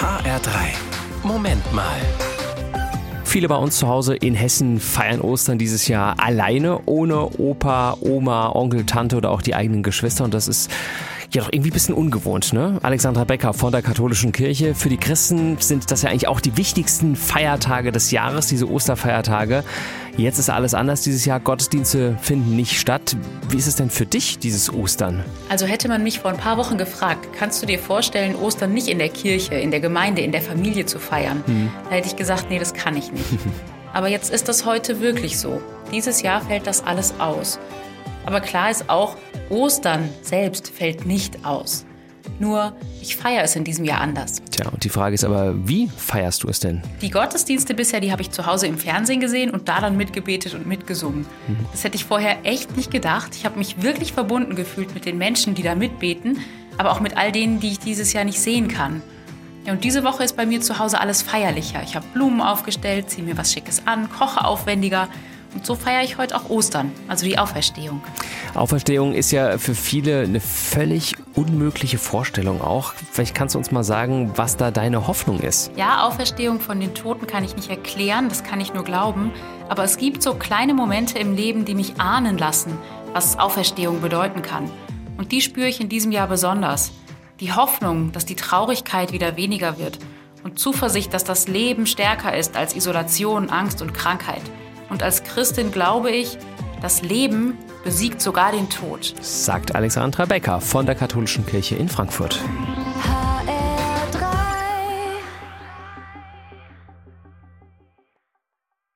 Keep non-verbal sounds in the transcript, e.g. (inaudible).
HR3. Moment mal. Viele bei uns zu Hause in Hessen feiern Ostern dieses Jahr alleine, ohne Opa, Oma, Onkel, Tante oder auch die eigenen Geschwister. Und das ist ja doch irgendwie ein bisschen ungewohnt, ne? Alexandra Becker von der katholischen Kirche. Für die Christen sind das ja eigentlich auch die wichtigsten Feiertage des Jahres, diese Osterfeiertage. Jetzt ist alles anders dieses Jahr. Gottesdienste finden nicht statt. Wie ist es denn für dich, dieses Ostern? Also hätte man mich vor ein paar Wochen gefragt, kannst du dir vorstellen, Ostern nicht in der Kirche, in der Gemeinde, in der Familie zu feiern? Hm. Da hätte ich gesagt, nee, das kann ich nicht. (laughs) Aber jetzt ist das heute wirklich so. Dieses Jahr fällt das alles aus. Aber klar ist auch, Ostern selbst fällt nicht aus. Nur, ich feiere es in diesem Jahr anders. Tja, und die Frage ist aber, wie feierst du es denn? Die Gottesdienste bisher, die habe ich zu Hause im Fernsehen gesehen und da dann mitgebetet und mitgesungen. Mhm. Das hätte ich vorher echt nicht gedacht. Ich habe mich wirklich verbunden gefühlt mit den Menschen, die da mitbeten, aber auch mit all denen, die ich dieses Jahr nicht sehen kann. Ja, und diese Woche ist bei mir zu Hause alles feierlicher. Ich habe Blumen aufgestellt, ziehe mir was Schickes an, koche aufwendiger und so feiere ich heute auch Ostern, also die Auferstehung. Auferstehung ist ja für viele eine völlig unmögliche Vorstellung auch. Vielleicht kannst du uns mal sagen, was da deine Hoffnung ist. Ja, Auferstehung von den Toten kann ich nicht erklären, das kann ich nur glauben. Aber es gibt so kleine Momente im Leben, die mich ahnen lassen, was Auferstehung bedeuten kann. Und die spüre ich in diesem Jahr besonders. Die Hoffnung, dass die Traurigkeit wieder weniger wird und Zuversicht, dass das Leben stärker ist als Isolation, Angst und Krankheit. Und als Christin glaube ich, das Leben besiegt sogar den Tod. Sagt Alexandra Becker von der Katholischen Kirche in Frankfurt.